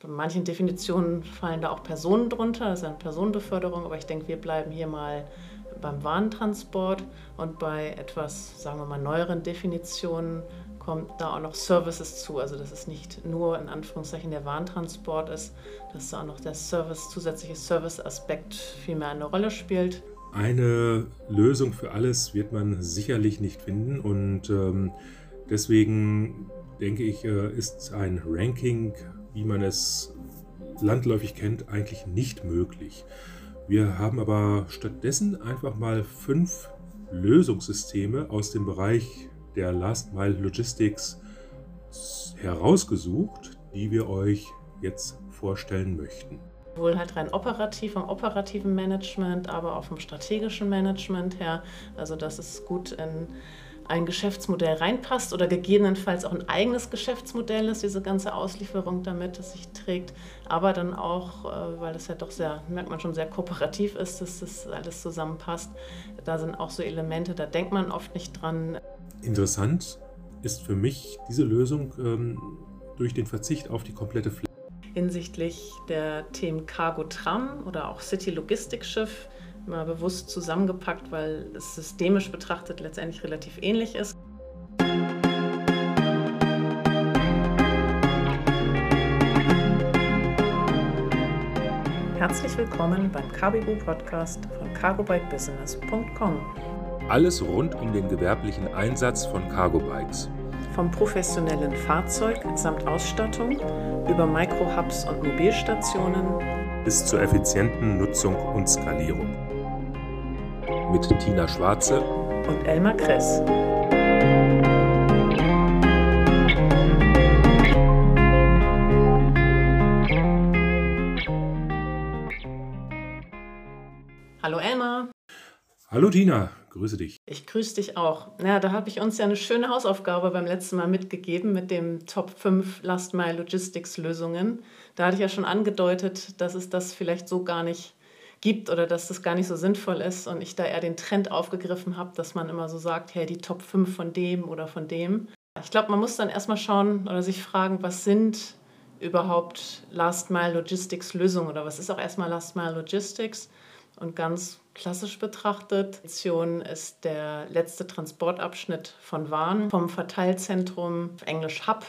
Bei manchen Definitionen fallen da auch Personen drunter, ist eine Personenbeförderung, aber ich denke, wir bleiben hier mal beim Warentransport und bei etwas, sagen wir mal, neueren Definitionen kommt da auch noch Services zu. Also dass es nicht nur in Anführungszeichen der Warentransport ist, dass da auch noch der Service, zusätzliche Service-Aspekt viel eine Rolle spielt. Eine Lösung für alles wird man sicherlich nicht finden und ähm, deswegen denke ich, äh, ist ein Ranking, wie man es landläufig kennt, eigentlich nicht möglich. Wir haben aber stattdessen einfach mal fünf Lösungssysteme aus dem Bereich der Last Mile Logistics herausgesucht, die wir euch jetzt vorstellen möchten. Wohl halt rein operativ, vom operativen Management, aber auch vom strategischen Management her. Also, dass es gut in ein Geschäftsmodell reinpasst oder gegebenenfalls auch ein eigenes Geschäftsmodell ist, diese ganze Auslieferung damit, dass sich trägt, aber dann auch, äh, weil das ja doch sehr, merkt man schon, sehr kooperativ ist, dass das alles zusammenpasst. Da sind auch so Elemente, da denkt man oft nicht dran. Interessant ist für mich diese Lösung ähm, durch den Verzicht auf die komplette Fläche. Hinsichtlich der Themen Cargo Tram oder auch City Logistik Schiff mal bewusst zusammengepackt, weil es systemisch betrachtet letztendlich relativ ähnlich ist. Herzlich willkommen beim Carbigo Podcast von cargobikebusiness.com. Alles rund um den gewerblichen Einsatz von Cargo-Bikes. Vom professionellen Fahrzeug samt Ausstattung über Microhubs und Mobilstationen bis zur effizienten Nutzung und Skalierung mit Tina Schwarze und Elmar Kress. Hallo Elmar. Hallo Tina, grüße dich. Ich grüße dich auch. Ja, da habe ich uns ja eine schöne Hausaufgabe beim letzten Mal mitgegeben mit dem Top 5 Last Mile Logistics Lösungen. Da hatte ich ja schon angedeutet, dass es das vielleicht so gar nicht gibt oder dass das gar nicht so sinnvoll ist und ich da eher den Trend aufgegriffen habe, dass man immer so sagt, hey, die Top 5 von dem oder von dem. Ich glaube, man muss dann erstmal schauen oder sich fragen, was sind überhaupt Last Mile Logistics Lösungen oder was ist auch erstmal Last Mile Logistics? Und ganz klassisch betrachtet, ist der letzte Transportabschnitt von Waren vom Verteilzentrum, Englisch Hub,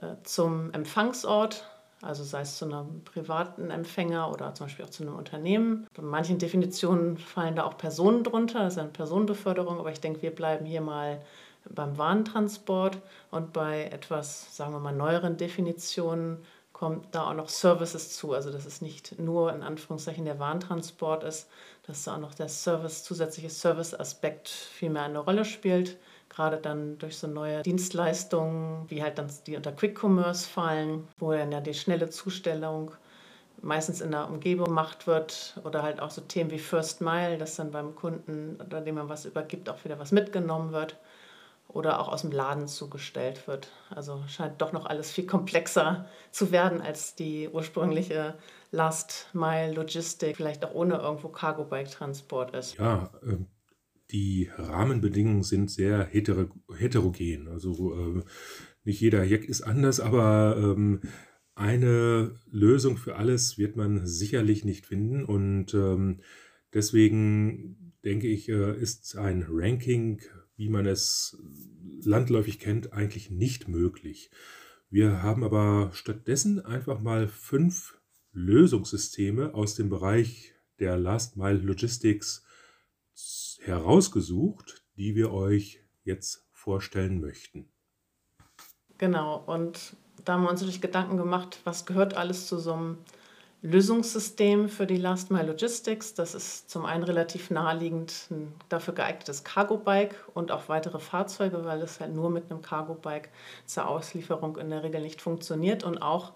äh, zum Empfangsort also sei es zu einem privaten Empfänger oder zum Beispiel auch zu einem Unternehmen. Bei manchen Definitionen fallen da auch Personen drunter, das ist eine Personenbeförderung, aber ich denke, wir bleiben hier mal beim Warentransport und bei etwas, sagen wir mal, neueren Definitionen kommt da auch noch Services zu. Also dass es nicht nur in Anführungszeichen der Warentransport ist, dass da auch noch der Service, zusätzliche Service-Aspekt viel mehr eine Rolle spielt gerade dann durch so neue Dienstleistungen, wie halt dann die unter Quick Commerce fallen, wo dann ja die schnelle Zustellung meistens in der Umgebung gemacht wird oder halt auch so Themen wie First Mile, dass dann beim Kunden, oder dem man was übergibt, auch wieder was mitgenommen wird oder auch aus dem Laden zugestellt wird. Also scheint doch noch alles viel komplexer zu werden als die ursprüngliche Last Mile Logistik, vielleicht auch ohne irgendwo Cargo Bike Transport ist. Ja, ähm, die Rahmenbedingungen sind sehr hetero heterogen. Also äh, nicht jeder Jack ist anders, aber ähm, eine Lösung für alles wird man sicherlich nicht finden. Und ähm, deswegen denke ich, äh, ist ein Ranking, wie man es landläufig kennt, eigentlich nicht möglich. Wir haben aber stattdessen einfach mal fünf Lösungssysteme aus dem Bereich der Last Mile Logistics herausgesucht, die wir euch jetzt vorstellen möchten. Genau, und da haben wir uns natürlich Gedanken gemacht, was gehört alles zu so einem Lösungssystem für die Last Mile Logistics. Das ist zum einen relativ naheliegend ein dafür geeignetes Cargo-Bike und auch weitere Fahrzeuge, weil es halt nur mit einem Cargo-Bike zur Auslieferung in der Regel nicht funktioniert und auch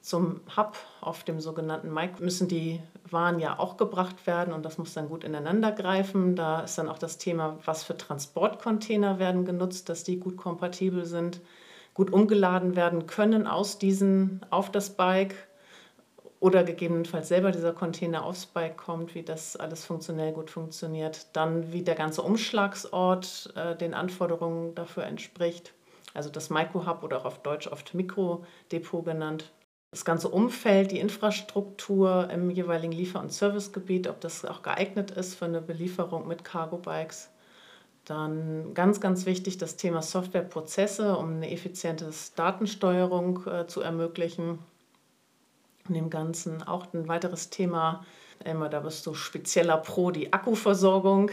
zum Hub auf dem sogenannten Mic müssen die Waren ja auch gebracht werden und das muss dann gut ineinander greifen. Da ist dann auch das Thema, was für Transportcontainer werden genutzt, dass die gut kompatibel sind, gut umgeladen werden können aus diesen auf das Bike oder gegebenenfalls selber dieser Container aufs Bike kommt, wie das alles funktionell gut funktioniert. Dann wie der ganze Umschlagsort äh, den Anforderungen dafür entspricht. Also das Micro-Hub oder auch auf Deutsch oft Mikrodepot genannt das ganze Umfeld, die Infrastruktur im jeweiligen Liefer- und Servicegebiet, ob das auch geeignet ist für eine Belieferung mit Cargo-Bikes. Dann ganz, ganz wichtig das Thema Softwareprozesse, um eine effiziente Datensteuerung äh, zu ermöglichen. In dem Ganzen auch ein weiteres Thema, immer da bist du spezieller Pro, die Akkuversorgung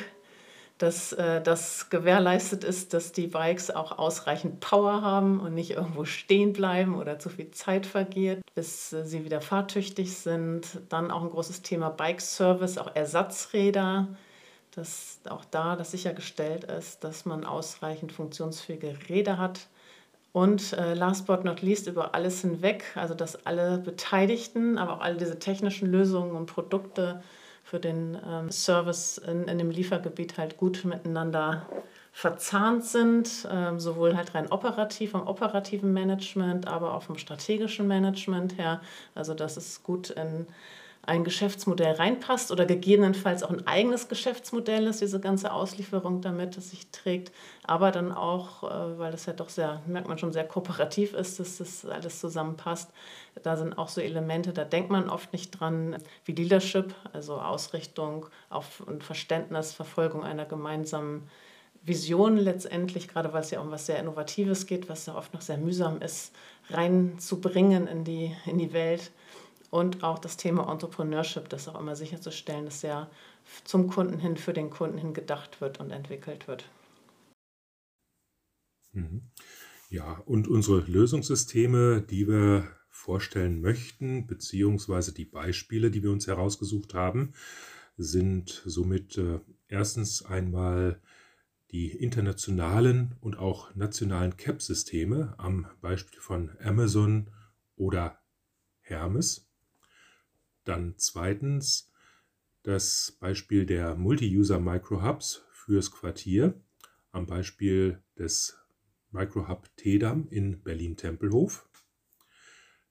dass äh, das gewährleistet ist, dass die Bikes auch ausreichend Power haben und nicht irgendwo stehen bleiben oder zu viel Zeit vergeht, bis äh, sie wieder fahrtüchtig sind. Dann auch ein großes Thema Bike Service, auch Ersatzräder, dass auch da das sichergestellt ist, dass man ausreichend funktionsfähige Räder hat. Und äh, last but not least über alles hinweg, also dass alle Beteiligten, aber auch alle diese technischen Lösungen und Produkte für den ähm, Service in, in dem Liefergebiet halt gut miteinander verzahnt sind, ähm, sowohl halt rein operativ vom operativen Management, aber auch vom strategischen Management her. Also dass es gut in ein Geschäftsmodell reinpasst oder gegebenenfalls auch ein eigenes Geschäftsmodell ist, diese ganze Auslieferung damit, dass sich trägt, aber dann auch, äh, weil das ja doch sehr, merkt man schon, sehr kooperativ ist, dass das alles zusammenpasst. Da sind auch so Elemente, da denkt man oft nicht dran, wie Leadership, also Ausrichtung auf und Verständnis, Verfolgung einer gemeinsamen Vision letztendlich, gerade weil es ja um was sehr Innovatives geht, was ja oft noch sehr mühsam ist, reinzubringen in die, in die Welt und auch das Thema Entrepreneurship, das auch immer sicherzustellen, dass ja zum Kunden hin, für den Kunden hin gedacht wird und entwickelt wird. Mhm. Ja, und unsere Lösungssysteme, die wir vorstellen möchten, beziehungsweise die Beispiele, die wir uns herausgesucht haben, sind somit äh, erstens einmal die internationalen und auch nationalen CAP-Systeme am Beispiel von Amazon oder Hermes. Dann zweitens das Beispiel der Multi-User Microhubs fürs Quartier am Beispiel des Microhub Tedam in Berlin-Tempelhof.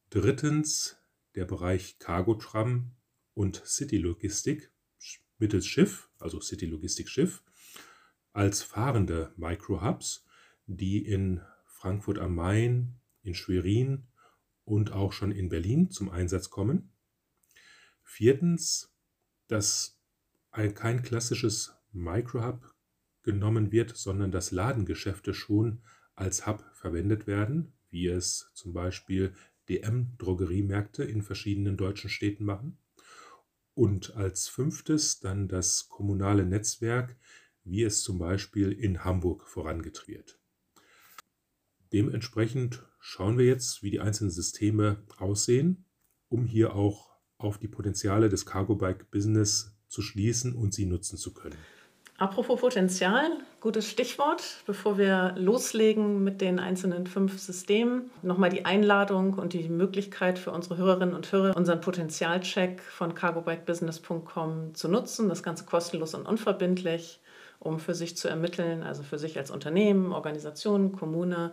Drittens der Bereich Cargo-Tram und City-Logistik mittels Schiff, also City-Logistik-Schiff, als fahrende Microhubs, die in Frankfurt am Main, in Schwerin und auch schon in Berlin zum Einsatz kommen. Viertens, dass kein klassisches Microhub genommen wird, sondern dass Ladengeschäfte schon als Hub verwendet werden, wie es zum Beispiel DM-Drogeriemärkte in verschiedenen deutschen Städten machen. Und als fünftes dann das kommunale Netzwerk, wie es zum Beispiel in Hamburg vorangetrieben wird. Dementsprechend schauen wir jetzt, wie die einzelnen Systeme aussehen, um hier auch auf die Potenziale des Cargo-Bike-Business zu schließen und sie nutzen zu können. Apropos Potenzial, gutes Stichwort. Bevor wir loslegen mit den einzelnen fünf Systemen, nochmal die Einladung und die Möglichkeit für unsere Hörerinnen und Hörer, unseren Potenzialcheck von cargobikebusiness.com zu nutzen. Das Ganze kostenlos und unverbindlich, um für sich zu ermitteln, also für sich als Unternehmen, Organisation, Kommune,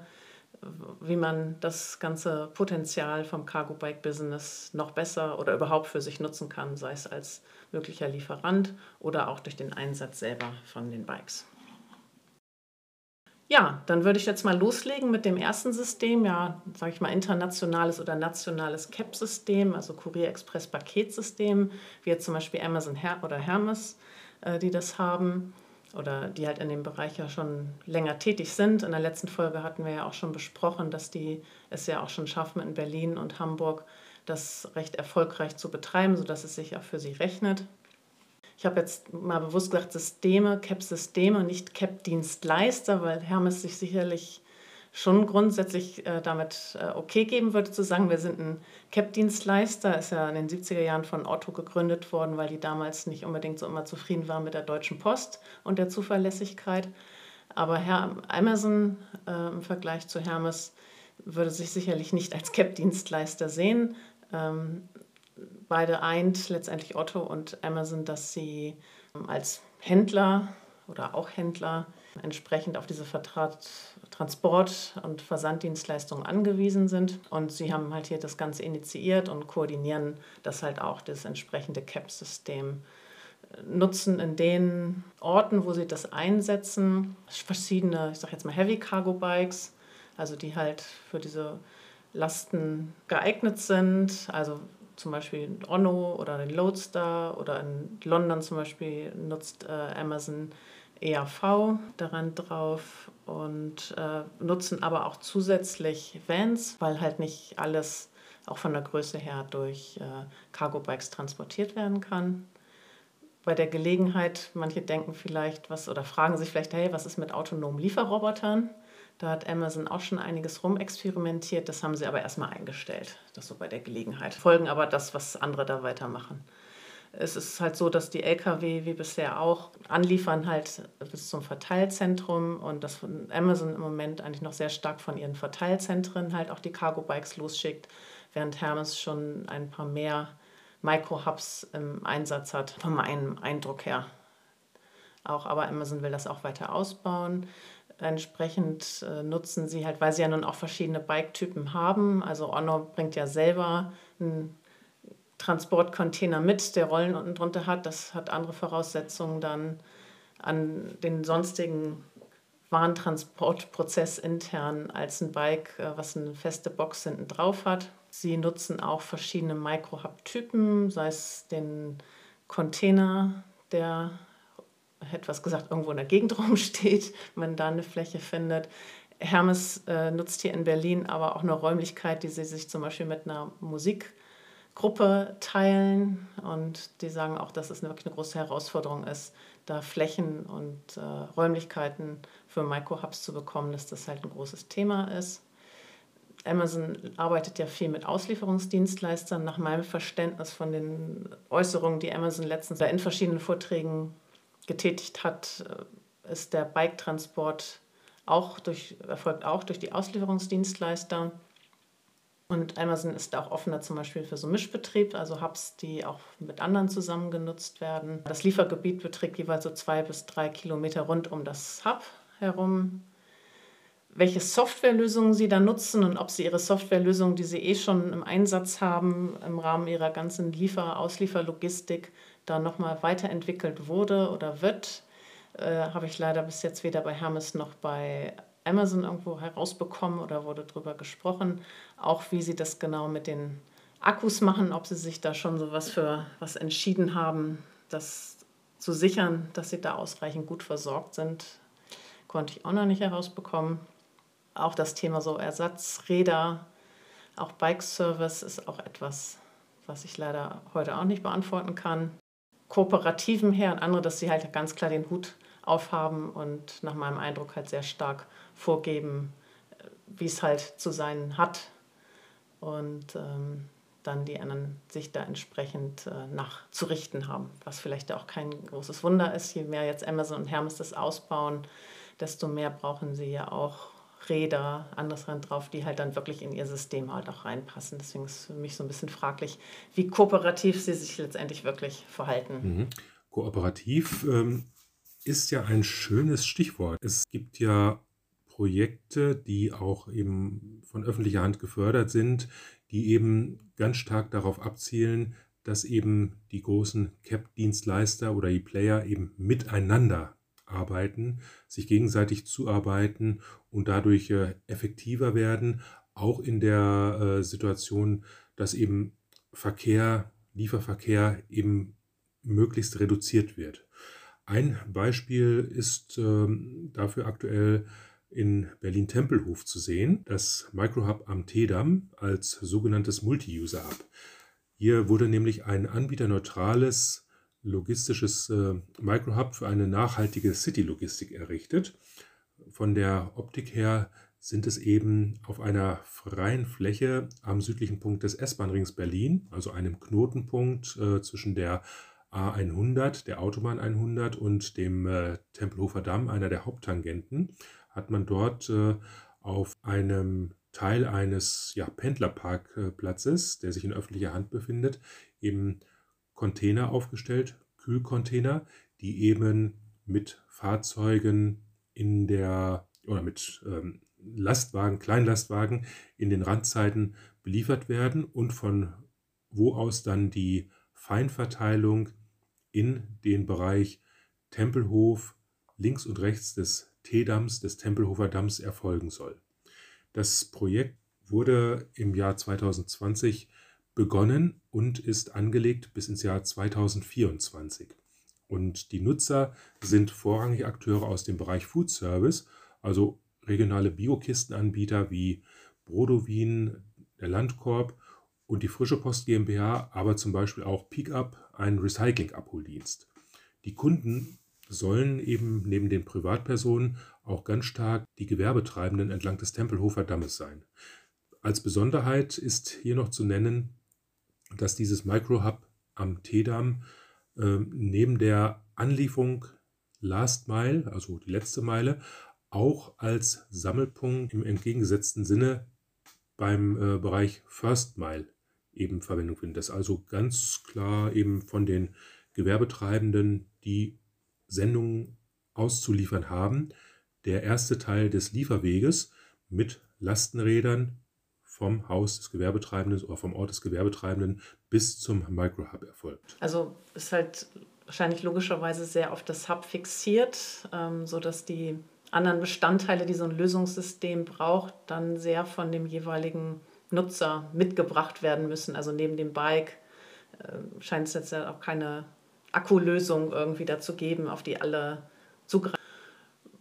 wie man das ganze Potenzial vom Cargo Bike Business noch besser oder überhaupt für sich nutzen kann, sei es als möglicher Lieferant oder auch durch den Einsatz selber von den Bikes. Ja, dann würde ich jetzt mal loslegen mit dem ersten System, ja, sage ich mal internationales oder nationales CAP-System, also Kurier Express Paketsystem, wie jetzt zum Beispiel Amazon Her oder Hermes, äh, die das haben oder die halt in dem Bereich ja schon länger tätig sind. In der letzten Folge hatten wir ja auch schon besprochen, dass die es ja auch schon schaffen, in Berlin und Hamburg das recht erfolgreich zu betreiben, sodass es sich auch für sie rechnet. Ich habe jetzt mal bewusst gesagt Systeme, CAP-Systeme, nicht CAP-Dienstleister, weil Hermes sich sicherlich schon grundsätzlich äh, damit äh, okay geben würde, zu sagen, wir sind ein CAP-Dienstleister. Ist ja in den 70er Jahren von Otto gegründet worden, weil die damals nicht unbedingt so immer zufrieden waren mit der Deutschen Post und der Zuverlässigkeit. Aber Herr Amazon äh, im Vergleich zu Hermes würde sich sicherlich nicht als CAP-Dienstleister sehen. Ähm, beide eint letztendlich Otto und Amazon, dass sie ähm, als Händler oder auch Händler entsprechend auf diese Vertrag Transport- und Versanddienstleistungen angewiesen sind. Und sie haben halt hier das Ganze initiiert und koordinieren das halt auch, das entsprechende CAP-System nutzen in den Orten, wo sie das einsetzen, verschiedene, ich sage jetzt mal Heavy Cargo Bikes, also die halt für diese Lasten geeignet sind. Also zum Beispiel Onno oder den Loadstar oder in London zum Beispiel nutzt äh, Amazon EAV daran drauf und äh, nutzen aber auch zusätzlich Vans, weil halt nicht alles auch von der Größe her durch äh, Cargo Bikes transportiert werden kann. Bei der Gelegenheit, manche denken vielleicht was oder fragen sich vielleicht, hey, was ist mit autonomen Lieferrobotern? Da hat Amazon auch schon einiges rumexperimentiert, das haben sie aber erstmal eingestellt, das so bei der Gelegenheit. Folgen aber das, was andere da weitermachen. Es ist halt so, dass die Lkw wie bisher auch anliefern halt bis zum Verteilzentrum und dass Amazon im Moment eigentlich noch sehr stark von ihren Verteilzentren halt auch die Cargo Bikes losschickt, während Hermes schon ein paar mehr Micro-Hubs im Einsatz hat, von meinem Eindruck her. Auch, aber Amazon will das auch weiter ausbauen. Entsprechend äh, nutzen sie halt, weil sie ja nun auch verschiedene Bike-Typen haben. Also Honor bringt ja selber einen Transportcontainer mit, der Rollen unten drunter hat. Das hat andere Voraussetzungen dann an den sonstigen Warentransportprozess intern als ein Bike, äh, was eine feste Box hinten drauf hat. Sie nutzen auch verschiedene Micro-Hub-Typen, sei es den Container, der etwas gesagt irgendwo in der Gegend rumsteht, man da eine Fläche findet. Hermes äh, nutzt hier in Berlin aber auch eine Räumlichkeit, die sie sich zum Beispiel mit einer Musikgruppe teilen. Und die sagen auch, dass es wirklich eine große Herausforderung ist, da Flächen und äh, Räumlichkeiten für Microhubs zu bekommen, dass das halt ein großes Thema ist. Amazon arbeitet ja viel mit Auslieferungsdienstleistern. Nach meinem Verständnis von den Äußerungen, die Amazon letztens in verschiedenen Vorträgen getätigt hat, äh, ist der Bike-Transport auch durch, erfolgt auch durch die Auslieferungsdienstleister. Und Amazon ist auch offener zum Beispiel für so Mischbetrieb, also Hubs, die auch mit anderen zusammen genutzt werden. Das Liefergebiet beträgt jeweils so zwei bis drei Kilometer rund um das Hub herum. Welche Softwarelösungen Sie da nutzen und ob Sie Ihre Softwarelösungen, die Sie eh schon im Einsatz haben, im Rahmen Ihrer ganzen Liefer-, Auslieferlogistik, da nochmal weiterentwickelt wurde oder wird, äh, habe ich leider bis jetzt weder bei Hermes noch bei Amazon irgendwo herausbekommen oder wurde darüber gesprochen. Auch wie sie das genau mit den Akkus machen, ob sie sich da schon so was für was entschieden haben, das zu sichern, dass sie da ausreichend gut versorgt sind, konnte ich auch noch nicht herausbekommen. Auch das Thema so Ersatzräder, auch Bike Service ist auch etwas, was ich leider heute auch nicht beantworten kann. Kooperativen her und andere, dass sie halt ganz klar den Hut aufhaben und nach meinem Eindruck halt sehr stark vorgeben, äh, wie es halt zu sein hat. Und ähm, dann die anderen sich da entsprechend äh, nachzurichten haben, was vielleicht auch kein großes Wunder ist. Je mehr jetzt Amazon und Hermes das ausbauen, desto mehr brauchen sie ja auch Räder, Rand drauf, die halt dann wirklich in ihr System halt auch reinpassen. Deswegen ist für mich so ein bisschen fraglich, wie kooperativ sie sich letztendlich wirklich verhalten. Mhm. Kooperativ ähm, ist ja ein schönes Stichwort. Es gibt ja Projekte, die auch eben von öffentlicher Hand gefördert sind, die eben ganz stark darauf abzielen, dass eben die großen CAP-Dienstleister oder die Player eben miteinander arbeiten, sich gegenseitig zuarbeiten und dadurch äh, effektiver werden, auch in der äh, Situation, dass eben Verkehr, Lieferverkehr eben möglichst reduziert wird. Ein Beispiel ist ähm, dafür aktuell in Berlin-Tempelhof zu sehen, das Microhub am Tedam als sogenanntes Multi-User-Hub. Hier wurde nämlich ein anbieterneutrales logistisches äh, Microhub für eine nachhaltige City-Logistik errichtet. Von der Optik her sind es eben auf einer freien Fläche am südlichen Punkt des S-Bahn-Rings Berlin, also einem Knotenpunkt äh, zwischen der A100, der Autobahn 100 und dem äh, Tempelhofer Damm, einer der Haupttangenten, hat man dort äh, auf einem Teil eines ja, Pendlerparkplatzes, der sich in öffentlicher Hand befindet, eben Container aufgestellt, Kühlcontainer, die eben mit Fahrzeugen in der oder mit ähm, Lastwagen, Kleinlastwagen in den Randzeiten beliefert werden und von wo aus dann die Feinverteilung in den Bereich Tempelhof links und rechts des T-Damms, des Tempelhofer Damms erfolgen soll. Das Projekt wurde im Jahr 2020 begonnen und ist angelegt bis ins Jahr 2024. Und die Nutzer sind vorrangig Akteure aus dem Bereich Food Service, also regionale Biokistenanbieter wie Brodowin, der Landkorb und die Frische Post GmbH, aber zum Beispiel auch Pickup, ein Recycling-Abholdienst. Die Kunden sollen eben neben den Privatpersonen auch ganz stark die Gewerbetreibenden entlang des Tempelhofer Dammes sein. Als Besonderheit ist hier noch zu nennen, dass dieses Microhub am Teedamm äh, neben der Anlieferung Last Mile, also die letzte Meile, auch als Sammelpunkt im entgegengesetzten Sinne beim äh, Bereich First Mile eben Verwendung findet. Das also ganz klar eben von den Gewerbetreibenden, die Sendungen auszuliefern haben, der erste Teil des Lieferweges mit Lastenrädern vom Haus des Gewerbetreibenden oder vom Ort des Gewerbetreibenden bis zum Microhub erfolgt. Also ist halt wahrscheinlich logischerweise sehr auf das Hub fixiert, ähm, sodass die anderen Bestandteile, die so ein Lösungssystem braucht, dann sehr von dem jeweiligen Nutzer mitgebracht werden müssen. Also neben dem Bike äh, scheint es jetzt ja auch keine Akkulösung irgendwie dazu geben, auf die alle zugreifen.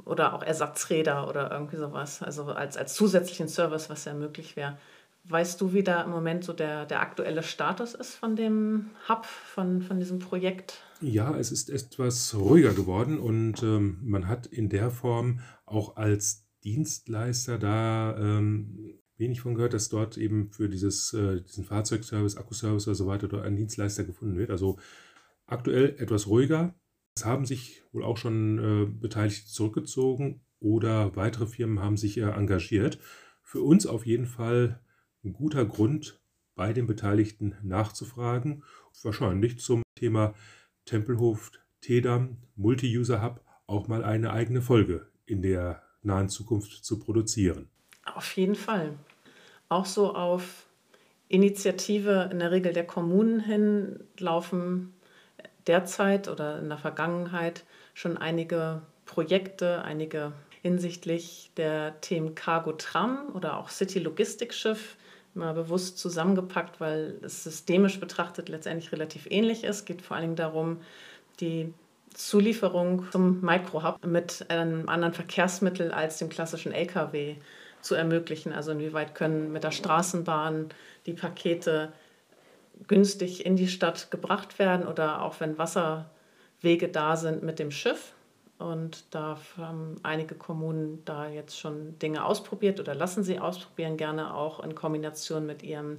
Oder auch Ersatzräder oder irgendwie sowas. Also als, als zusätzlichen Service, was ja möglich wäre. Weißt du, wie da im Moment so der, der aktuelle Status ist von dem Hub, von, von diesem Projekt? Ja, es ist etwas ruhiger geworden und ähm, man hat in der Form auch als Dienstleister da ähm, wenig von gehört, dass dort eben für dieses, äh, diesen Fahrzeugservice, Akkuservice oder so weiter dort ein Dienstleister gefunden wird. Also aktuell etwas ruhiger. Es haben sich wohl auch schon äh, Beteiligte zurückgezogen oder weitere Firmen haben sich äh, engagiert. Für uns auf jeden Fall ein guter Grund, bei den Beteiligten nachzufragen. Wahrscheinlich zum Thema Tempelhof, TEDAM, Multi-User-Hub auch mal eine eigene Folge in der nahen Zukunft zu produzieren. Auf jeden Fall. Auch so auf Initiative in der Regel der Kommunen hin laufen derzeit oder in der Vergangenheit schon einige Projekte, einige hinsichtlich der Themen Cargo Tram oder auch City Logistik Schiff mal bewusst zusammengepackt, weil es systemisch betrachtet letztendlich relativ ähnlich ist. Es geht vor allen Dingen darum, die Zulieferung zum Microhub mit einem anderen Verkehrsmittel als dem klassischen Lkw zu ermöglichen. Also inwieweit können mit der Straßenbahn die Pakete günstig in die Stadt gebracht werden oder auch wenn Wasserwege da sind mit dem Schiff. Und da haben einige Kommunen da jetzt schon Dinge ausprobiert oder lassen sie ausprobieren, gerne auch in Kombination mit ihrem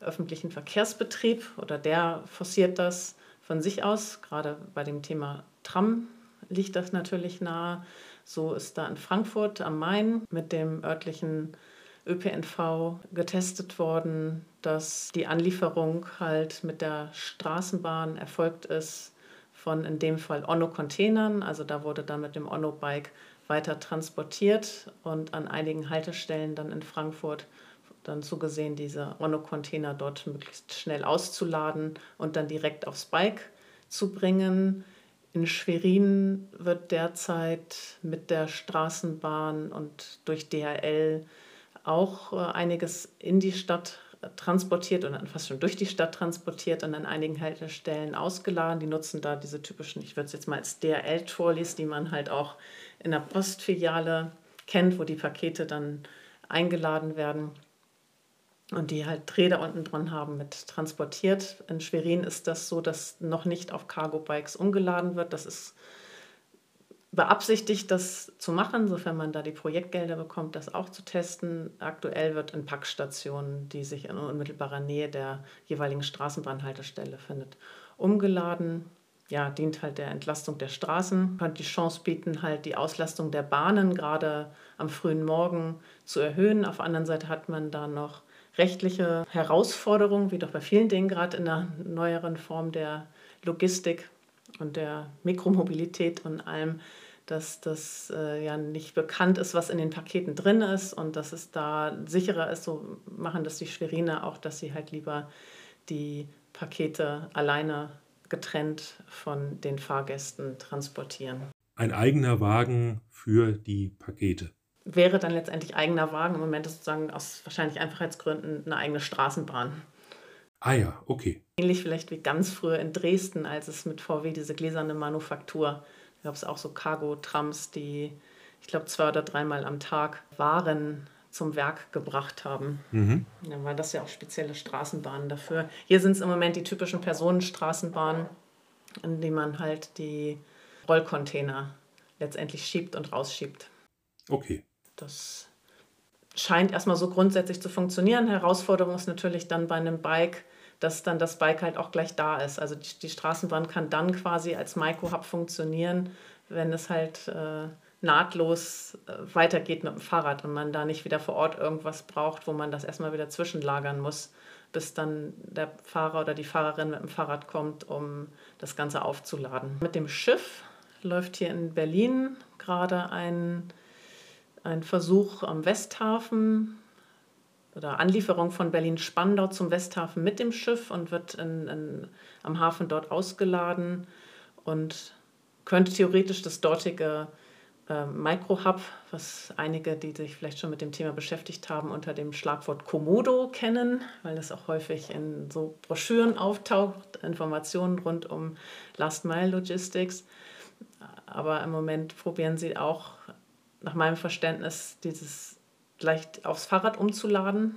öffentlichen Verkehrsbetrieb oder der forciert das von sich aus. Gerade bei dem Thema Tram liegt das natürlich nahe. So ist da in Frankfurt am Main mit dem örtlichen ÖPNV getestet worden, dass die Anlieferung halt mit der Straßenbahn erfolgt ist von in dem Fall Onno-Containern. Also da wurde dann mit dem Onno-Bike weiter transportiert und an einigen Haltestellen dann in Frankfurt dann zugesehen, diese Onno-Container dort möglichst schnell auszuladen und dann direkt aufs Bike zu bringen. In Schwerin wird derzeit mit der Straßenbahn und durch DHL auch äh, einiges in die Stadt transportiert und dann fast schon durch die Stadt transportiert und an einigen Haltestellen ausgeladen. Die nutzen da diese typischen, ich würde es jetzt mal als DRL-Trolleys, die man halt auch in der Postfiliale kennt, wo die Pakete dann eingeladen werden und die halt Räder unten dran haben mit transportiert. In Schwerin ist das so, dass noch nicht auf Cargo-Bikes umgeladen wird. Das ist beabsichtigt, das zu machen, sofern man da die Projektgelder bekommt, das auch zu testen. Aktuell wird in Packstationen, die sich in unmittelbarer Nähe der jeweiligen Straßenbahnhaltestelle findet, umgeladen. Ja, dient halt der Entlastung der Straßen, könnte die Chance bieten, halt die Auslastung der Bahnen gerade am frühen Morgen zu erhöhen. Auf der anderen Seite hat man da noch rechtliche Herausforderungen, wie doch bei vielen Dingen gerade in der neueren Form der Logistik und der Mikromobilität und allem, dass das äh, ja nicht bekannt ist, was in den Paketen drin ist und dass es da sicherer ist. So machen das die Schweriner auch, dass sie halt lieber die Pakete alleine getrennt von den Fahrgästen transportieren. Ein eigener Wagen für die Pakete. wäre dann letztendlich eigener Wagen. Im Moment ist sozusagen aus wahrscheinlich Einfachheitsgründen eine eigene Straßenbahn. Ah ja, okay. Ähnlich vielleicht wie ganz früher in Dresden, als es mit VW diese gläserne Manufaktur, da gab es auch so Cargo-Trams, die, ich glaube, zwei oder dreimal am Tag Waren zum Werk gebracht haben. Mhm. Dann waren das ja auch spezielle Straßenbahnen dafür. Hier sind es im Moment die typischen Personenstraßenbahnen, in denen man halt die Rollcontainer letztendlich schiebt und rausschiebt. Okay. Das scheint erstmal so grundsätzlich zu funktionieren. Herausforderung ist natürlich dann bei einem Bike, dass dann das Bike halt auch gleich da ist. Also die, die Straßenbahn kann dann quasi als Micro-Hub funktionieren, wenn es halt äh, nahtlos äh, weitergeht mit dem Fahrrad und man da nicht wieder vor Ort irgendwas braucht, wo man das erstmal wieder zwischenlagern muss, bis dann der Fahrer oder die Fahrerin mit dem Fahrrad kommt, um das Ganze aufzuladen. Mit dem Schiff läuft hier in Berlin gerade ein, ein Versuch am Westhafen oder Anlieferung von Berlin-Spandau zum Westhafen mit dem Schiff und wird in, in, am Hafen dort ausgeladen und könnte theoretisch das dortige äh, Microhub, was einige, die sich vielleicht schon mit dem Thema beschäftigt haben, unter dem Schlagwort Komodo kennen, weil das auch häufig in so Broschüren auftaucht, Informationen rund um Last Mile Logistics. Aber im Moment probieren sie auch, nach meinem Verständnis, dieses leicht aufs Fahrrad umzuladen.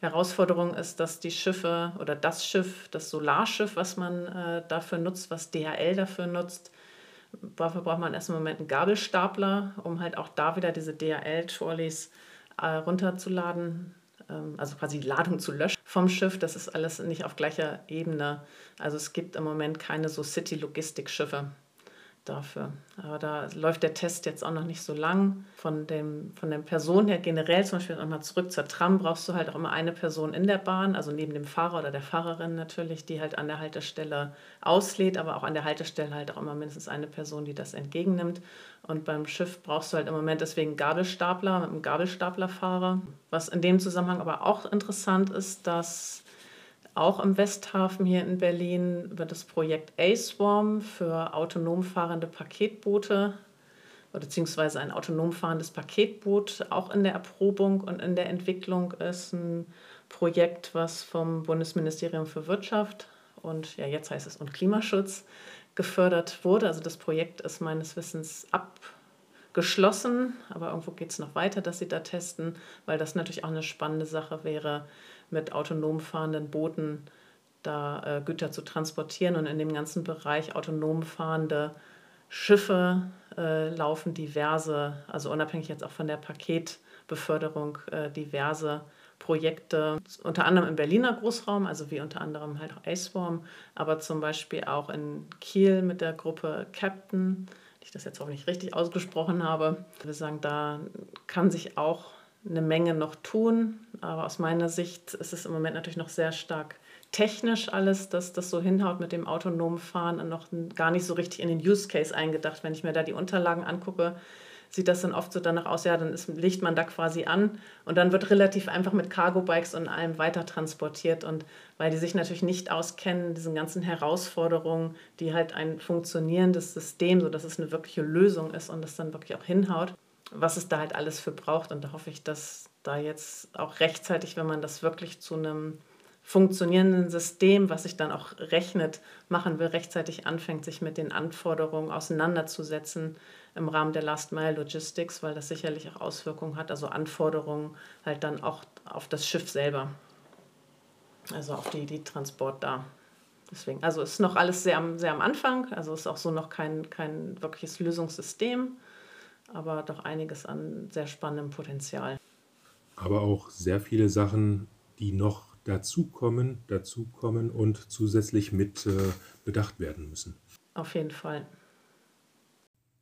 Herausforderung ist, dass die Schiffe oder das Schiff, das Solarschiff, was man äh, dafür nutzt, was DHL dafür nutzt, Dafür braucht man erst im Moment einen Gabelstapler, um halt auch da wieder diese DHL-Trolleys äh, runterzuladen, ähm, also quasi die Ladung zu löschen vom Schiff. Das ist alles nicht auf gleicher Ebene. Also es gibt im Moment keine so City-Logistik-Schiffe dafür. Aber da läuft der Test jetzt auch noch nicht so lang. Von, dem, von der Person her generell, zum Beispiel nochmal zurück zur Tram, brauchst du halt auch immer eine Person in der Bahn, also neben dem Fahrer oder der Fahrerin natürlich, die halt an der Haltestelle auslädt, aber auch an der Haltestelle halt auch immer mindestens eine Person, die das entgegennimmt. Und beim Schiff brauchst du halt im Moment deswegen Gabelstapler mit einem Gabelstaplerfahrer. Was in dem Zusammenhang aber auch interessant ist, dass auch im Westhafen hier in Berlin wird das Projekt A-Swarm für autonom fahrende Paketboote beziehungsweise ein autonom fahrendes Paketboot auch in der Erprobung und in der Entwicklung ist ein Projekt, was vom Bundesministerium für Wirtschaft und ja jetzt heißt es und Klimaschutz gefördert wurde. Also das Projekt ist meines Wissens abgeschlossen, aber irgendwo geht es noch weiter, dass sie da testen, weil das natürlich auch eine spannende Sache wäre, mit autonom fahrenden Booten da äh, Güter zu transportieren. Und in dem ganzen Bereich autonom fahrende Schiffe äh, laufen diverse, also unabhängig jetzt auch von der Paketbeförderung, äh, diverse Projekte, unter anderem im Berliner Großraum, also wie unter anderem halt auch A-Swarm, aber zum Beispiel auch in Kiel mit der Gruppe Captain, die ich das jetzt nicht richtig ausgesprochen habe. Wir sagen, da kann sich auch eine Menge noch tun. Aber aus meiner Sicht ist es im Moment natürlich noch sehr stark technisch alles, dass das so hinhaut mit dem autonomen Fahren und noch gar nicht so richtig in den Use Case eingedacht. Wenn ich mir da die Unterlagen angucke, sieht das dann oft so danach aus, ja, dann ist, legt man da quasi an und dann wird relativ einfach mit Cargo-Bikes und allem weiter transportiert. Und weil die sich natürlich nicht auskennen, diesen ganzen Herausforderungen, die halt ein funktionierendes System, sodass es eine wirkliche Lösung ist und das dann wirklich auch hinhaut, was es da halt alles für braucht. Und da hoffe ich, dass da jetzt auch rechtzeitig, wenn man das wirklich zu einem funktionierenden System, was sich dann auch rechnet, machen will, rechtzeitig anfängt, sich mit den Anforderungen auseinanderzusetzen im Rahmen der Last Mile Logistics, weil das sicherlich auch Auswirkungen hat, also Anforderungen halt dann auch auf das Schiff selber, also auf die, die Transport da. Deswegen, also ist noch alles sehr, sehr am Anfang, also ist auch so noch kein, kein wirkliches Lösungssystem aber doch einiges an sehr spannendem Potenzial. Aber auch sehr viele Sachen, die noch dazukommen, dazukommen und zusätzlich mit äh, bedacht werden müssen. Auf jeden Fall.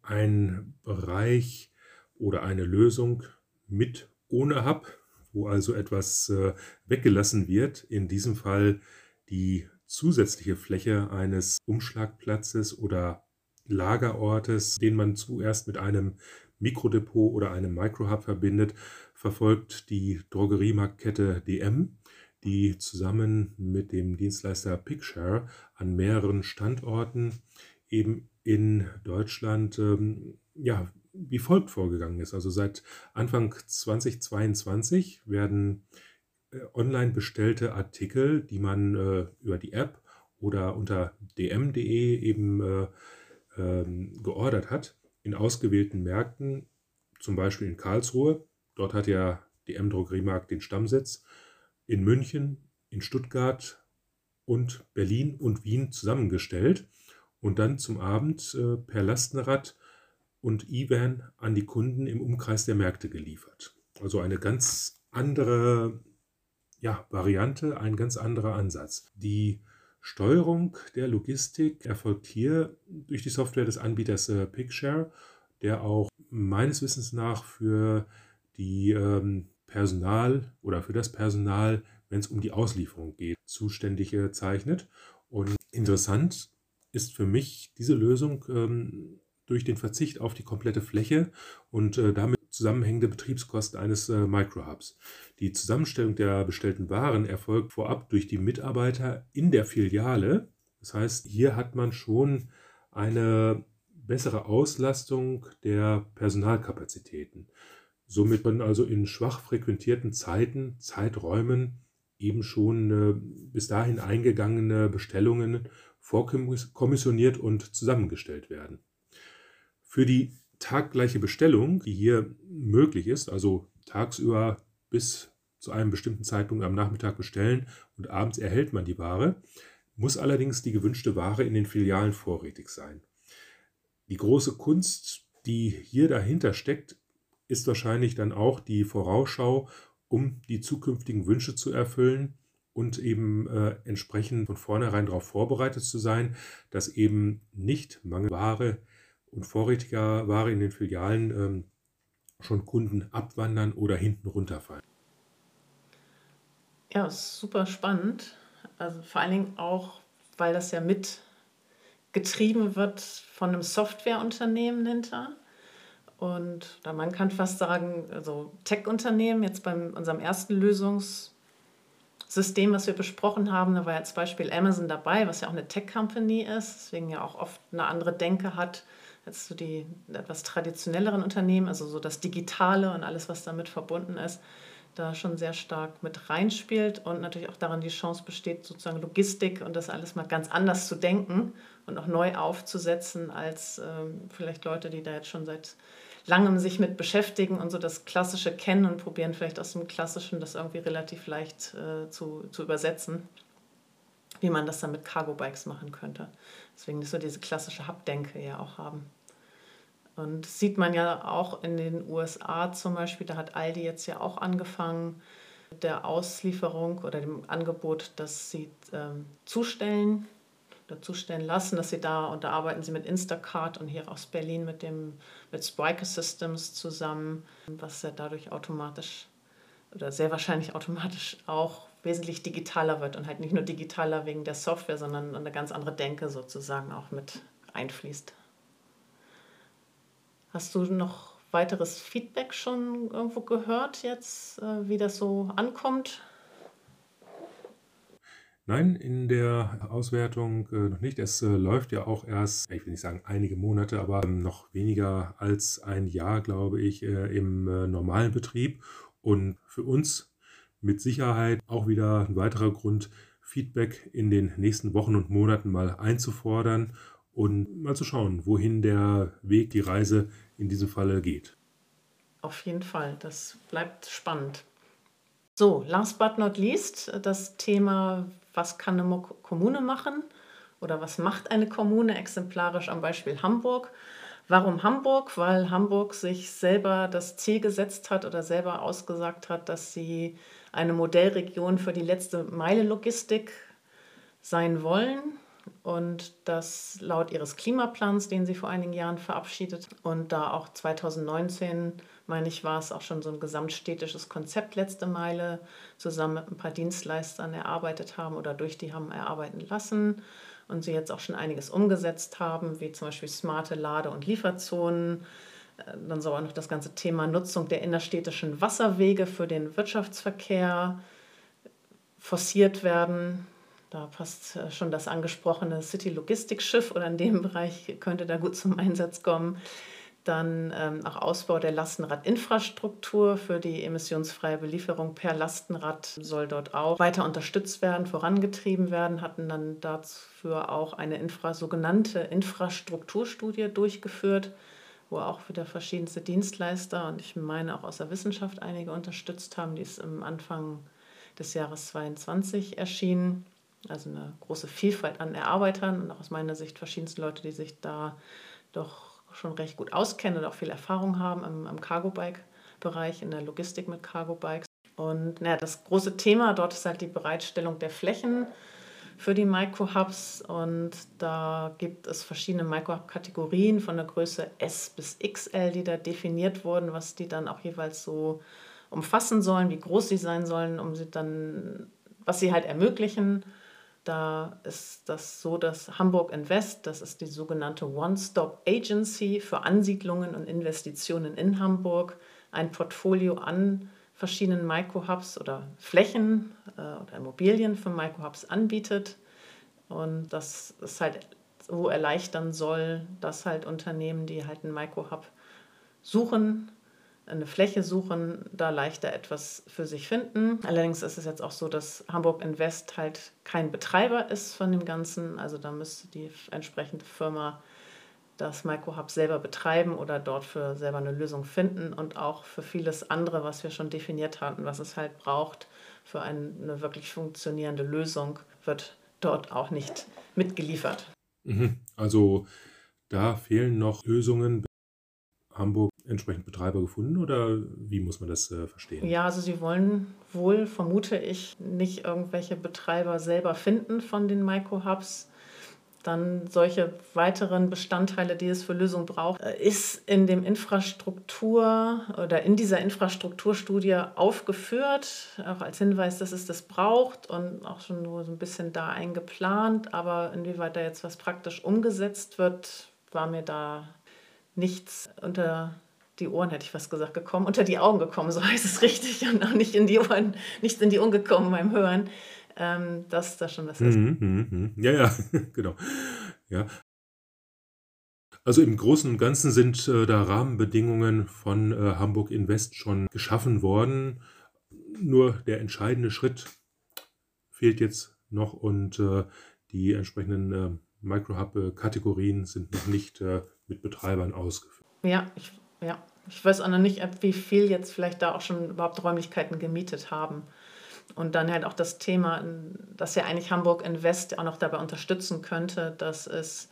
Ein Bereich oder eine Lösung mit ohne Hub, wo also etwas äh, weggelassen wird, in diesem Fall die zusätzliche Fläche eines Umschlagplatzes oder Lagerortes, den man zuerst mit einem Mikrodepot oder einem Microhub verbindet, verfolgt die Drogeriemarktkette DM, die zusammen mit dem Dienstleister Pickshare an mehreren Standorten eben in Deutschland ähm, ja, wie folgt vorgegangen ist. Also seit Anfang 2022 werden äh, online bestellte Artikel, die man äh, über die App oder unter dm.de eben äh, ähm, geordert hat, in ausgewählten Märkten, zum Beispiel in Karlsruhe, dort hat ja DM Drogeriemarkt den Stammsitz, in München, in Stuttgart und Berlin und Wien zusammengestellt und dann zum Abend äh, per Lastenrad und E-Van an die Kunden im Umkreis der Märkte geliefert. Also eine ganz andere ja, Variante, ein ganz anderer Ansatz. Die Steuerung der Logistik erfolgt hier durch die Software des Anbieters äh, Picshare, der auch meines Wissens nach für die ähm, Personal oder für das Personal, wenn es um die Auslieferung geht, zuständig äh, zeichnet. Und interessant ist für mich diese Lösung ähm, durch den Verzicht auf die komplette Fläche und äh, damit zusammenhängende Betriebskosten eines äh, Microhubs. Die Zusammenstellung der bestellten Waren erfolgt vorab durch die Mitarbeiter in der Filiale. Das heißt, hier hat man schon eine bessere Auslastung der Personalkapazitäten. Somit man also in schwach frequentierten Zeiten, Zeiträumen eben schon äh, bis dahin eingegangene Bestellungen vorkommissioniert und zusammengestellt werden. Für die taggleiche Bestellung, die hier möglich ist, also tagsüber bis zu einem bestimmten Zeitpunkt am Nachmittag bestellen und abends erhält man die Ware, muss allerdings die gewünschte Ware in den Filialen vorrätig sein. Die große Kunst, die hier dahinter steckt, ist wahrscheinlich dann auch die Vorausschau, um die zukünftigen Wünsche zu erfüllen und eben äh, entsprechend von vornherein darauf vorbereitet zu sein, dass eben nicht Mangelware und vorrätiger Ware in den Filialen ähm, schon Kunden abwandern oder hinten runterfallen. Ja, super spannend. Also vor allen Dingen auch, weil das ja mit getrieben wird von einem Softwareunternehmen hinter. Und da man kann fast sagen, also Tech-Unternehmen, jetzt bei unserem ersten Lösungssystem, was wir besprochen haben, da war ja als Beispiel Amazon dabei, was ja auch eine Tech-Company ist, deswegen ja auch oft eine andere Denke hat als so die etwas traditionelleren Unternehmen, also so das Digitale und alles, was damit verbunden ist, da schon sehr stark mit reinspielt und natürlich auch daran die Chance besteht, sozusagen Logistik und das alles mal ganz anders zu denken und auch neu aufzusetzen als ähm, vielleicht Leute, die da jetzt schon seit langem sich mit beschäftigen und so das Klassische kennen und probieren vielleicht aus dem Klassischen das irgendwie relativ leicht äh, zu, zu übersetzen, wie man das dann mit Cargo-Bikes machen könnte. Deswegen ist so diese klassische Hub-Denke ja auch haben. Und das sieht man ja auch in den USA zum Beispiel, da hat Aldi jetzt ja auch angefangen mit der Auslieferung oder dem Angebot, dass sie ähm, zustellen dazustellen lassen, dass sie da, und da arbeiten sie mit Instacart und hier aus Berlin mit, dem, mit Spriker Systems zusammen, was ja dadurch automatisch oder sehr wahrscheinlich automatisch auch wesentlich digitaler wird und halt nicht nur digitaler wegen der Software, sondern eine ganz andere Denke sozusagen auch mit einfließt. Hast du noch weiteres Feedback schon irgendwo gehört jetzt, äh, wie das so ankommt? Nein, in der Auswertung äh, noch nicht. Es äh, läuft ja auch erst, ich will nicht sagen einige Monate, aber ähm, noch weniger als ein Jahr, glaube ich, äh, im äh, normalen Betrieb. Und für uns mit Sicherheit auch wieder ein weiterer Grund, Feedback in den nächsten Wochen und Monaten mal einzufordern und mal zu schauen, wohin der Weg, die Reise in diesem Falle geht. Auf jeden Fall, das bleibt spannend. So, last but not least, das Thema was kann eine Kommune machen oder was macht eine Kommune, exemplarisch am Beispiel Hamburg. Warum Hamburg? Weil Hamburg sich selber das Ziel gesetzt hat oder selber ausgesagt hat, dass sie eine Modellregion für die letzte Meile Logistik sein wollen und das laut ihres Klimaplans, den sie vor einigen Jahren verabschiedet und da auch 2019 meine ich, war es auch schon so ein gesamtstädtisches Konzept letzte Meile zusammen mit ein paar Dienstleistern erarbeitet haben oder durch die haben erarbeiten lassen und sie jetzt auch schon einiges umgesetzt haben, wie zum Beispiel smarte Lade- und Lieferzonen. Äh, dann soll auch noch das ganze Thema Nutzung der innerstädtischen Wasserwege für den Wirtschaftsverkehr forciert werden. Da passt äh, schon das angesprochene City Logistics Schiff oder in dem Bereich könnte da gut zum Einsatz kommen. Dann ähm, auch Ausbau der Lastenradinfrastruktur für die emissionsfreie Belieferung per Lastenrad soll dort auch weiter unterstützt werden, vorangetrieben werden. Hatten dann dafür auch eine Infra sogenannte Infrastrukturstudie durchgeführt, wo auch wieder verschiedenste Dienstleister und ich meine auch aus der Wissenschaft einige unterstützt haben. Die ist am Anfang des Jahres 2022 erschienen. Also eine große Vielfalt an Erarbeitern und auch aus meiner Sicht verschiedenste Leute, die sich da doch schon recht gut auskennen und auch viel Erfahrung haben im, im Cargo-Bike-Bereich, in der Logistik mit Cargo-Bikes. Und naja, das große Thema dort ist halt die Bereitstellung der Flächen für die Micro-Hubs. Und da gibt es verschiedene Micro-Hub-Kategorien von der Größe S bis XL, die da definiert wurden, was die dann auch jeweils so umfassen sollen, wie groß sie sein sollen, um sie dann, was sie halt ermöglichen. Da ist das so, dass Hamburg Invest, das ist die sogenannte One-Stop-Agency für Ansiedlungen und Investitionen in Hamburg, ein Portfolio an verschiedenen Micro-Hubs oder Flächen äh, oder Immobilien für Micro-Hubs anbietet. Und das ist halt so erleichtern soll, dass halt Unternehmen, die halt einen Micro-Hub suchen, eine Fläche suchen, da leichter etwas für sich finden. Allerdings ist es jetzt auch so, dass Hamburg Invest halt kein Betreiber ist von dem Ganzen. Also da müsste die entsprechende Firma das Microhub selber betreiben oder dort für selber eine Lösung finden und auch für vieles andere, was wir schon definiert hatten, was es halt braucht für eine wirklich funktionierende Lösung, wird dort auch nicht mitgeliefert. Mhm. Also da fehlen noch Lösungen. Hamburg entsprechend Betreiber gefunden oder wie muss man das äh, verstehen? Ja, also sie wollen wohl, vermute ich, nicht irgendwelche Betreiber selber finden von den Microhubs. Dann solche weiteren Bestandteile, die es für Lösungen braucht, äh, ist in dem Infrastruktur oder in dieser Infrastrukturstudie aufgeführt, auch als Hinweis, dass es das braucht und auch schon so ein bisschen da eingeplant. Aber inwieweit da jetzt was praktisch umgesetzt wird, war mir da nichts unter die Ohren, hätte ich fast gesagt, gekommen, unter die Augen gekommen, so heißt es richtig, und auch nicht in die Ohren, nichts in die Ohren gekommen beim Hören, ähm, dass da schon was ist. Mhm, mhm, mhm. Ja, ja, genau. Ja. Also im Großen und Ganzen sind äh, da Rahmenbedingungen von äh, Hamburg Invest schon geschaffen worden. Nur der entscheidende Schritt fehlt jetzt noch und äh, die entsprechenden äh, Microhub-Kategorien sind noch nicht äh, mit Betreibern ausgeführt. Ja, ich ja. Ich weiß auch noch nicht, wie viel jetzt vielleicht da auch schon überhaupt Räumlichkeiten gemietet haben. Und dann halt auch das Thema, dass ja eigentlich Hamburg Invest auch noch dabei unterstützen könnte, dass es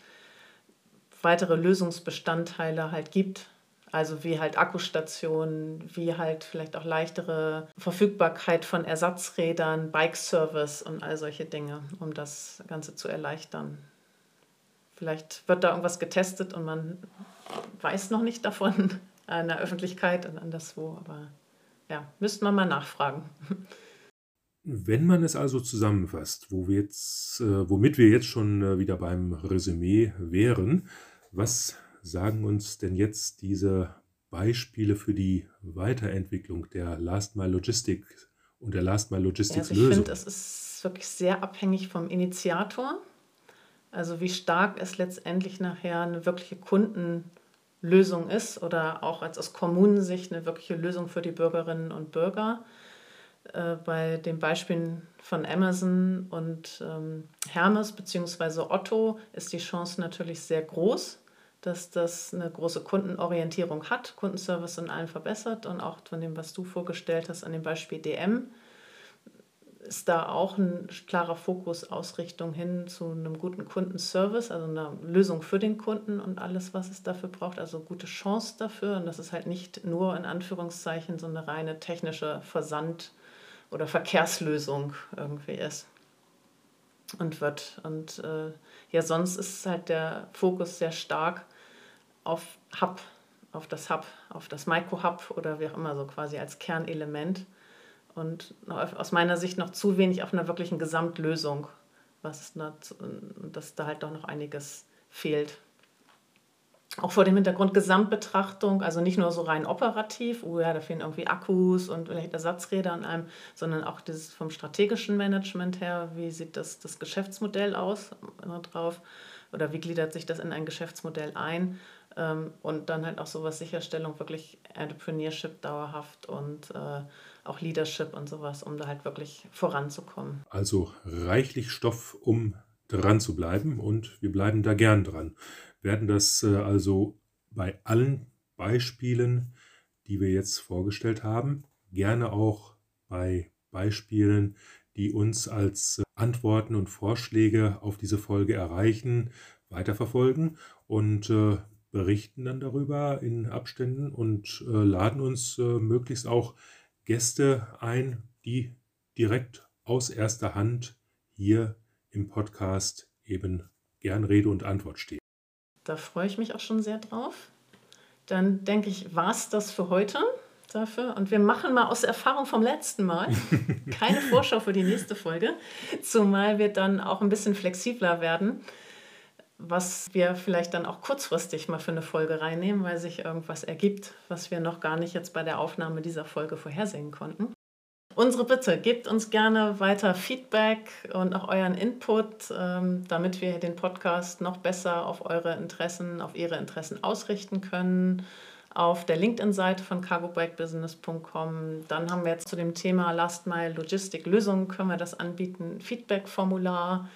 weitere Lösungsbestandteile halt gibt. Also wie halt Akkustationen, wie halt vielleicht auch leichtere Verfügbarkeit von Ersatzrädern, Bike-Service und all solche Dinge, um das Ganze zu erleichtern. Vielleicht wird da irgendwas getestet und man weiß noch nicht davon an der Öffentlichkeit und anderswo, aber ja, müsste man mal nachfragen. Wenn man es also zusammenfasst, wo wir jetzt, äh, womit wir jetzt schon äh, wieder beim Resümee wären, was sagen uns denn jetzt diese Beispiele für die Weiterentwicklung der Last Mile Logistik und der Last Mile Logistics Lösung? Also ich finde, es ist wirklich sehr abhängig vom Initiator. Also wie stark es letztendlich nachher eine wirkliche Kundenlösung ist oder auch als aus Kommunensicht eine wirkliche Lösung für die Bürgerinnen und Bürger. Äh, bei den Beispielen von Amazon und ähm, Hermes bzw. Otto ist die Chance natürlich sehr groß, dass das eine große Kundenorientierung hat, Kundenservice in allen verbessert und auch von dem, was du vorgestellt hast, an dem Beispiel DM ist da auch ein klarer Fokus, Ausrichtung hin zu einem guten Kundenservice, also einer Lösung für den Kunden und alles, was es dafür braucht, also gute Chance dafür. Und dass es halt nicht nur in Anführungszeichen so eine reine technische Versand- oder Verkehrslösung irgendwie ist und wird. Und äh, ja, sonst ist halt der Fokus sehr stark auf Hub, auf das Hub, auf das Micro-Hub oder wie auch immer so quasi als Kernelement und aus meiner Sicht noch zu wenig auf einer wirklichen Gesamtlösung, was dass da halt doch noch einiges fehlt. Auch vor dem Hintergrund Gesamtbetrachtung, also nicht nur so rein operativ, oh ja, da fehlen irgendwie Akkus und vielleicht Ersatzräder und allem, sondern auch dieses vom strategischen Management her, wie sieht das, das Geschäftsmodell aus drauf oder wie gliedert sich das in ein Geschäftsmodell ein Ähm, und dann halt auch sowas Sicherstellung, wirklich Entrepreneurship dauerhaft und äh, auch Leadership und sowas, um da halt wirklich voranzukommen. Also reichlich Stoff, um dran zu bleiben und wir bleiben da gern dran. Werden das äh, also bei allen Beispielen, die wir jetzt vorgestellt haben, gerne auch bei Beispielen, die uns als äh, Antworten und Vorschläge auf diese Folge erreichen, weiterverfolgen und äh, berichten dann darüber in Abständen und laden uns möglichst auch Gäste ein, die direkt aus erster Hand hier im Podcast eben gern Rede und Antwort stehen. Da freue ich mich auch schon sehr drauf. Dann denke ich, war es das für heute dafür. Und wir machen mal aus der Erfahrung vom letzten Mal keine Vorschau für die nächste Folge, zumal wir dann auch ein bisschen flexibler werden, was wir vielleicht dann auch kurzfristig mal für eine Folge reinnehmen, weil sich irgendwas ergibt, was wir noch gar nicht jetzt bei der Aufnahme dieser Folge vorhersehen konnten. Unsere Bitte, gebt uns gerne weiter Feedback und auch euren Input, ähm, damit wir den Podcast noch besser auf eure Interessen, auf ihre Interessen ausrichten können. Auf der LinkedIn-Seite von cargobikebusiness.com. Dann haben wir jetzt zu dem Thema Last Mile Logistik Lösungen, können wir das anbieten, Feedback-Formular.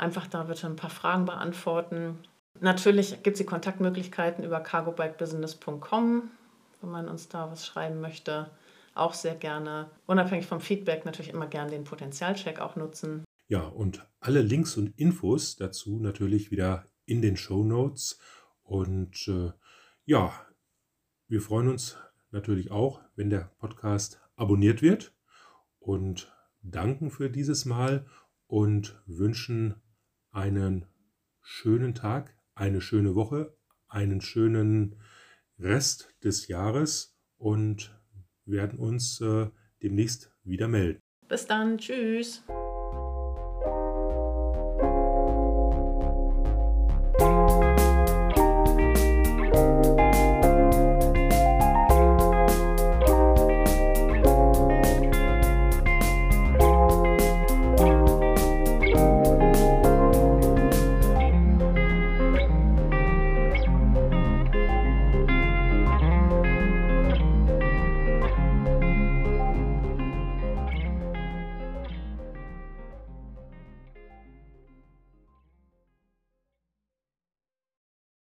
Einfach da bitte ein paar Fragen beantworten. Natürlich gibt es die Kontaktmöglichkeiten über cargobikebusiness.com, wenn man uns da was schreiben möchte auch sehr gerne, unabhängig vom Feedback, natürlich immer gerne den Potenzialcheck auch nutzen. Ja, und alle Links und Infos dazu natürlich wieder in den Show Notes. Und äh, ja, wir freuen uns natürlich auch, wenn der Podcast abonniert wird und danken für dieses Mal und wünschen einen schönen Tag, eine schöne Woche, einen schönen Rest des Jahres und werden uns äh, demnächst wieder melden. Bis dann, tschüss.